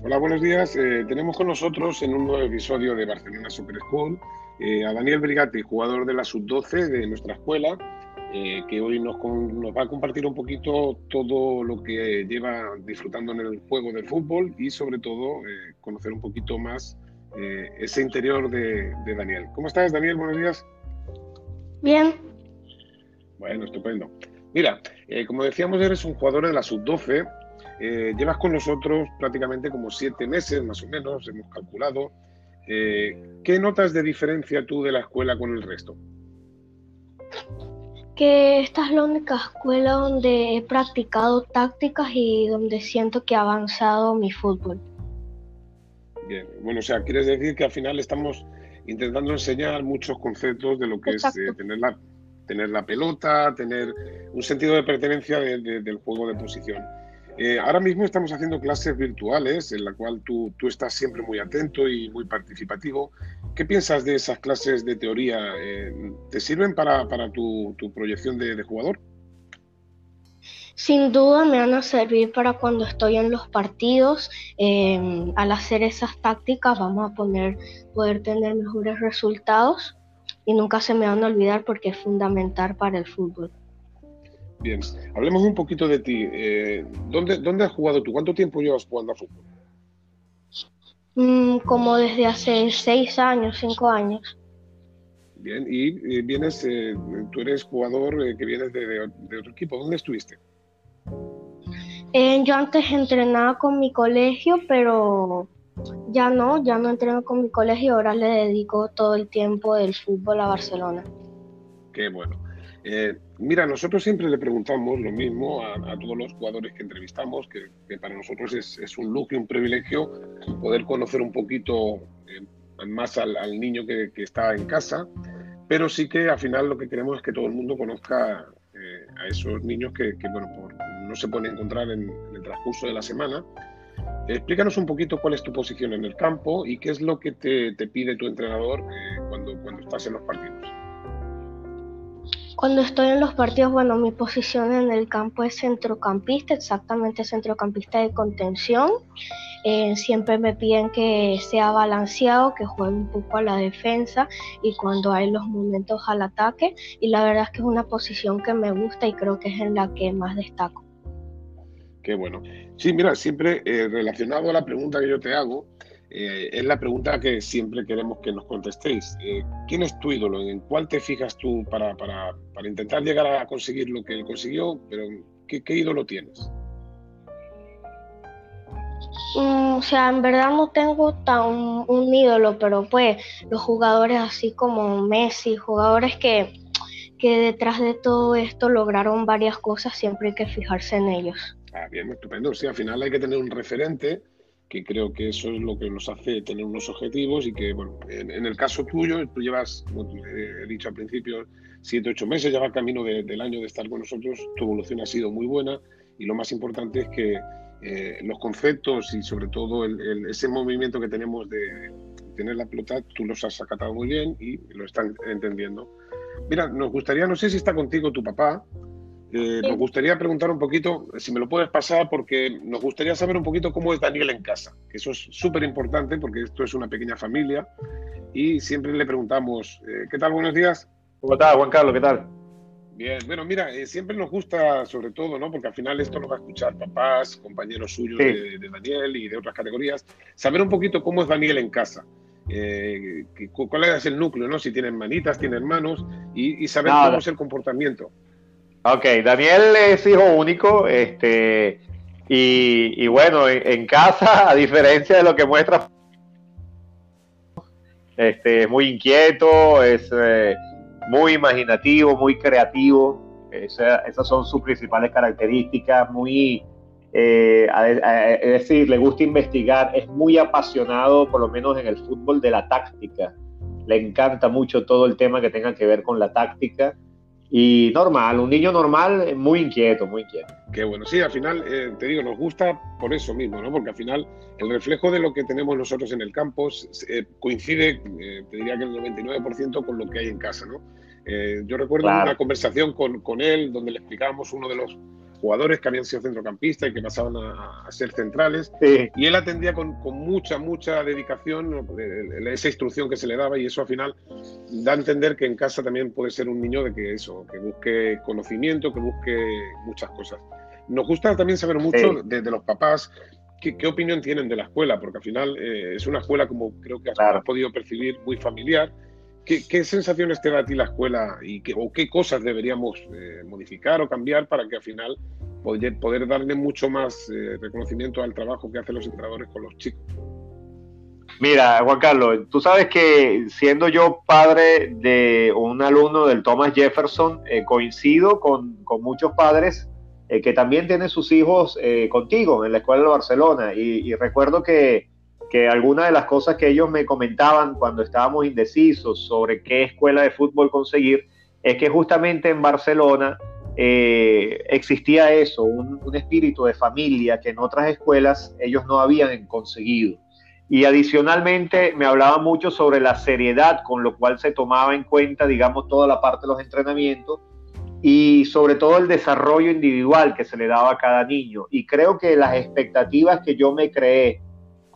Hola, buenos días. Eh, tenemos con nosotros en un nuevo episodio de Barcelona Super School eh, a Daniel Brigatti, jugador de la sub-12 de nuestra escuela, eh, que hoy nos, nos, va a compartir un poquito todo lo que lleva disfrutando en el juego del fútbol y sobre todo conocer un poquito más ese interior de, de, Daniel. ¿Cómo estás, Daniel? Buenos días. Bien. Bueno, estupendo. Mira, como decíamos, eres un jugador de la sub-12 eh, llevas con nosotros prácticamente como siete meses, más o menos, hemos calculado. Eh, ¿Qué notas de diferencia tú de la escuela con el resto? Que esta es la única escuela donde he practicado tácticas y donde siento que ha avanzado mi fútbol. Bien, bueno, o sea, quieres decir que al final estamos intentando enseñar muchos conceptos de lo que es eh, tener, la, tener la pelota, tener un sentido de pertenencia del juego de posición. Eh, ahora mismo estamos haciendo clases virtuales en la cual tú, tú, estás siempre muy atento y muy participativo. ¿Qué piensas de esas clases de teoría? Eh, ¿Te sirven para, para tu, tu, proyección de, de, jugador? Sin duda me van a servir para cuando estoy en los partidos. Eh, al hacer esas tácticas vamos a poner, poder tener mejores resultados y nunca se me van a olvidar porque es fundamental para el fútbol. Bien, hablemos un poquito de ti. Eh, ¿dónde, ¿Dónde has jugado tú? ¿Cuánto tiempo llevas jugando a fútbol? Mm, como desde hace seis años, cinco años. Bien, y vienes, eh, tú eres jugador eh, que vienes de, otro equipo. ¿Dónde estuviste? yo antes entrenaba con mi colegio, pero ya no, ya no entreno con mi colegio, ahora le dedico todo el tiempo del fútbol a Barcelona. Qué bueno. Eh, mira, nosotros siempre le preguntamos lo mismo a, todos los jugadores que entrevistamos, que, para nosotros es, un lujo y un privilegio poder conocer un poquito eh, más al, niño que, está en casa, pero sí que al final lo que queremos es que todo el mundo conozca eh, a esos niños que, bueno, no se pueden encontrar en, el transcurso de la semana. Explícanos un poquito cuál es tu posición en el campo y qué es lo que te, pide tu entrenador cuando, cuando estás en los partidos. Cuando estoy en los partidos, bueno, mi posición en el campo es centrocampista, exactamente centrocampista de contención. Eh, siempre me piden que sea balanceado, que juegue un poco a la defensa y cuando hay los momentos al ataque. Y la verdad es que es una posición que me gusta y creo que es en la que más destaco. Qué bueno. Sí, mira, siempre eh, relacionado a la pregunta que yo te hago, eh, es la pregunta que siempre queremos que nos contestéis. Eh, ¿Quién es tu ídolo? ¿En cuál te fijas tú para, para, para intentar llegar a conseguir lo que él consiguió? Pero ¿qué, qué ídolo tienes? Mm, o sea, en verdad no tengo tan un ídolo, pero pues los jugadores así como Messi, jugadores que, que detrás de todo esto lograron varias cosas, siempre hay que fijarse en ellos. Ah, bien, estupendo. Sí, al final hay que tener un referente que creo que eso es lo que nos hace tener unos objetivos y que, bueno, en, el caso tuyo, tú llevas, como he dicho al principio, siete, ocho meses, ya va camino del año de estar con nosotros, tu evolución ha sido muy buena y lo más importante es que eh, los conceptos y sobre todo ese movimiento que tenemos de tener la pelota, tú los has acatado muy bien y lo están entendiendo. Mira, nos gustaría, no sé si está contigo tu papá, eh, nos gustaría preguntar un poquito, si me lo puedes pasar, porque nos gustaría saber un poquito cómo es Daniel en casa, que eso es súper importante porque esto es una pequeña familia y siempre le preguntamos, eh, ¿qué tal? Buenos días. ¿Cómo estás, Juan Carlos? ¿Qué tal? Bien, bueno, mira, eh, siempre nos gusta, sobre todo, ¿no? Porque al final esto lo va a escuchar papás, compañeros suyos de, Daniel y de otras categorías, saber un poquito cómo es Daniel en casa. cuál es el núcleo, ¿no? Si tienen manitas, tienen manos y, saber cómo es el comportamiento. Ok, Daniel es hijo único, este, y, bueno, en, casa, a diferencia de lo que muestra, este, es muy inquieto, es eh, muy imaginativo, muy creativo, esas son sus principales características, muy, eh, es decir, le gusta investigar, es muy apasionado, por lo menos en el fútbol, de la táctica, le encanta mucho todo el tema que tenga que ver con la táctica y normal, un niño normal, muy inquieto, muy inquieto. Qué bueno, sí, al final, eh, te digo, nos gusta por eso mismo, ¿no? Porque al final el reflejo de lo que tenemos nosotros en el campo eh, coincide, eh, te diría que el 99% con lo que hay en casa, ¿no? yo recuerdo una conversación con, con, él donde le explicábamos uno de los jugadores que habían sido centrocampistas y que pasaban a, ser centrales. Y él atendía con, mucha, mucha dedicación esa instrucción que se le daba y eso al final da a entender que en casa también puede ser un niño de que eso, que busque conocimiento, que busque muchas cosas. Nos gusta también saber mucho de, los papás ¿Qué, opinión tienen de la escuela? Porque al final eh, es una escuela, como creo que has, podido percibir, muy familiar. ¿Qué, sensaciones te da a ti la escuela y qué, o qué cosas deberíamos eh, modificar o cambiar para que al final poder, poder darle mucho más eh, reconocimiento al trabajo que hacen los entrenadores con los chicos? Mira, Juan Carlos, tú sabes que siendo yo padre de un alumno del Thomas Jefferson, coincido con, con, muchos padres eh, que también tiene sus hijos eh, contigo en la escuela de Barcelona. Y, recuerdo que, que algunas de las cosas que ellos me comentaban cuando estábamos indecisos sobre qué escuela de fútbol conseguir, es que justamente en Barcelona eh, existía eso, un, un, espíritu de familia que en otras escuelas ellos no habían conseguido. Y adicionalmente me hablaba mucho sobre la seriedad con lo cual se tomaba en cuenta, digamos, toda la parte de los entrenamientos y sobre todo el desarrollo individual que se le daba a cada niño. Y creo que las expectativas que yo me creé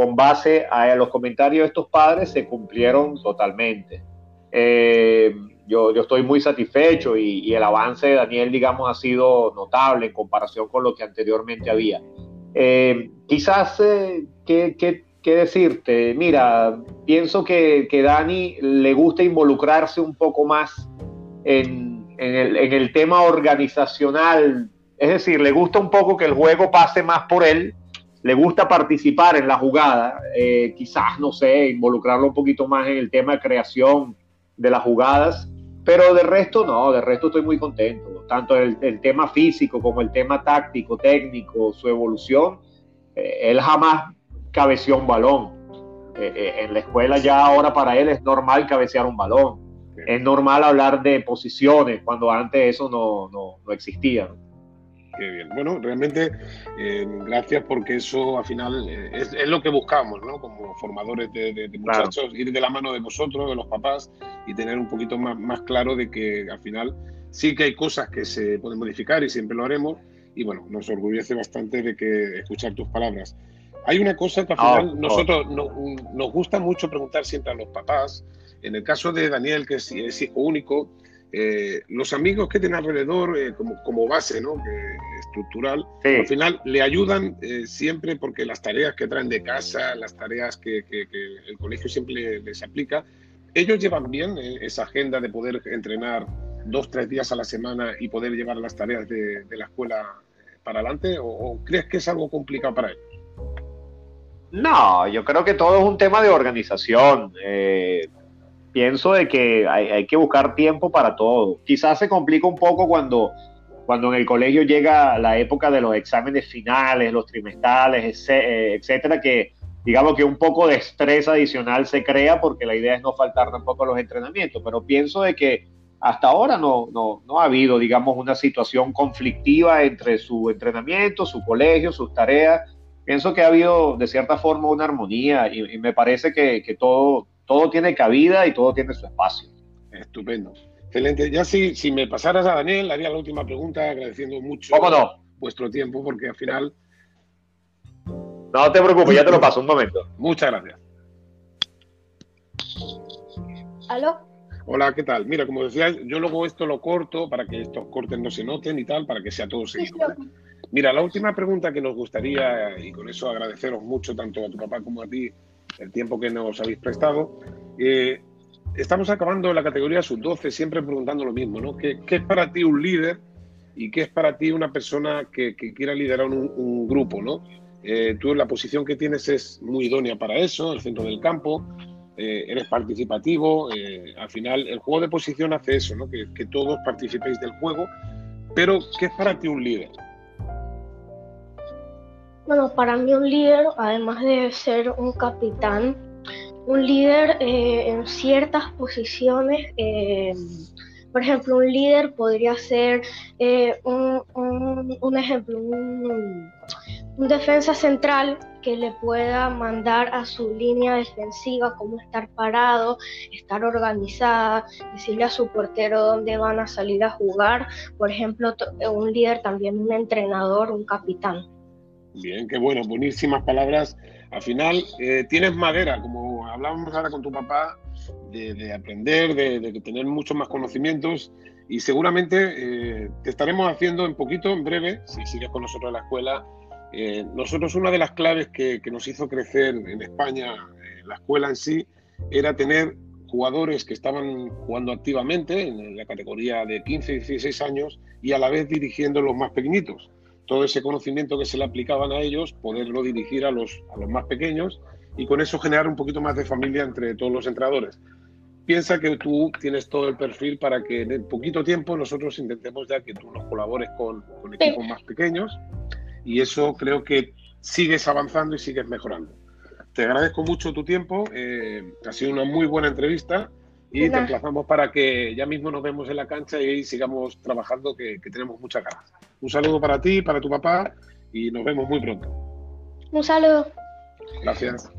con base a los comentarios de estos padres se cumplieron totalmente. Eh, yo, yo, estoy muy satisfecho y, el avance de Daniel, digamos, ha sido notable en comparación con lo que anteriormente había. Eh, quizás, eh, ¿qué, qué, qué, decirte? Mira, pienso que, que Dani le gusta involucrarse un poco más en en el, tema organizacional, es decir, le gusta un poco que el juego pase más por él, le gusta participar en la jugada, eh, quizás, no sé, involucrarlo un poquito más en el tema de creación de las jugadas, pero de resto no, de resto estoy muy contento, tanto el, el tema físico como el tema táctico, técnico, su evolución, eh, él jamás cabeció un balón. Eh, en la escuela ya ahora para él es normal cabecear un balón es normal hablar de posiciones cuando antes eso no, no, no existía. Qué bien. Bueno, realmente eh, gracias porque eso al final eh, es, es, lo que buscamos, ¿no? Como formadores de, de, muchachos, ir de la mano de vosotros, de los papás y tener un poquito más, más claro de que al final sí que hay cosas que se pueden modificar y siempre lo haremos. Y bueno, nos orgullece bastante de que escuchar tus palabras. Hay una cosa que al ah, final nosotros nos gusta mucho preguntar siempre a los papás en el caso de Daniel, que es, hijo único, eh, los amigos que tiene alrededor eh, como, como, base ¿no? estructural, al final le ayudan eh, siempre porque las tareas que traen de casa, las tareas que, el colegio siempre les aplica, ellos llevan bien esa agenda de poder entrenar dos, tres días a la semana y poder llevar las tareas de, la escuela para adelante o, crees que es algo complicado para ellos? No, yo creo que todo es un tema de organización. Eh, pienso de que hay, que buscar tiempo para todo. Quizás se complica un poco cuando, cuando en el colegio llega la época de los exámenes finales, los trimestrales, eh, etcétera, que digamos que un poco de estrés adicional se crea porque la idea es no faltar tampoco a los entrenamientos, pero pienso de que hasta ahora no, no, no ha habido, digamos, una situación conflictiva entre su entrenamiento, su colegio, sus tareas. Pienso que ha habido de cierta forma una armonía y, me parece que, que todo, todo tiene cabida y todo tiene su espacio. Estupendo. Excelente. Ya si, si me pasaras a Daniel, haría la última pregunta agradeciendo mucho vuestro tiempo porque al final... No te preocupes, ya te lo paso un momento. Muchas gracias. ¿Aló? Hola, ¿qué tal? Mira, como decía, yo luego esto lo corto para que estos cortes no se noten y tal, para que sea todo seguido. Mira, la última pregunta que nos gustaría, y con eso agradeceros mucho tanto a tu papá como a ti, el tiempo que nos habéis prestado. Eh, estamos acabando la categoría sub-12 siempre preguntando lo mismo, ¿no? ¿Qué, es para ti un líder y qué es para ti una persona que, quiera liderar un, grupo, ¿no? Eh, tú la posición que tienes es muy idónea para eso, el centro del campo, eh, eres participativo, al final el juego de posición hace eso, ¿no? Que todos participéis del juego, pero ¿qué es para ti un líder? Bueno, para mí un líder, además de ser un capitán, un líder eh, en ciertas posiciones, eh, por ejemplo, un líder podría ser eh, un, ejemplo, un, un defensa central que le pueda mandar a su línea defensiva cómo estar parado, estar organizada, decirle a su portero dónde van a salir a jugar, por ejemplo, un líder también, un entrenador, un capitán. Bien, qué bueno, buenísimas palabras. Al final, eh, tienes madera, como hablábamos ahora con tu papá, de, aprender, de, tener muchos más conocimientos y seguramente eh, te estaremos haciendo en poquito, en breve, si sigues con nosotros en la escuela. Eh, nosotros una de las claves que, nos hizo crecer en España, la escuela en sí, era tener jugadores que estaban jugando activamente en la categoría de 15 y 16 años y a la vez dirigiendo los más pequeñitos todo ese conocimiento que se le aplicaban a ellos, poderlo dirigir a los, a los más pequeños y con eso generar un poquito más de familia entre todos los entrenadores. Piensa que tú tienes todo el perfil para que en poquito tiempo nosotros intentemos ya que tú nos colabores con, con equipos más pequeños y eso creo que sigues avanzando y sigues mejorando. Te agradezco mucho tu tiempo, eh, ha sido una muy buena entrevista y te emplazamos para que ya mismo nos vemos en la cancha y sigamos trabajando, que, tenemos muchas ganas. Un saludo para ti, para tu papá y nos vemos muy pronto. Un saludo. Gracias.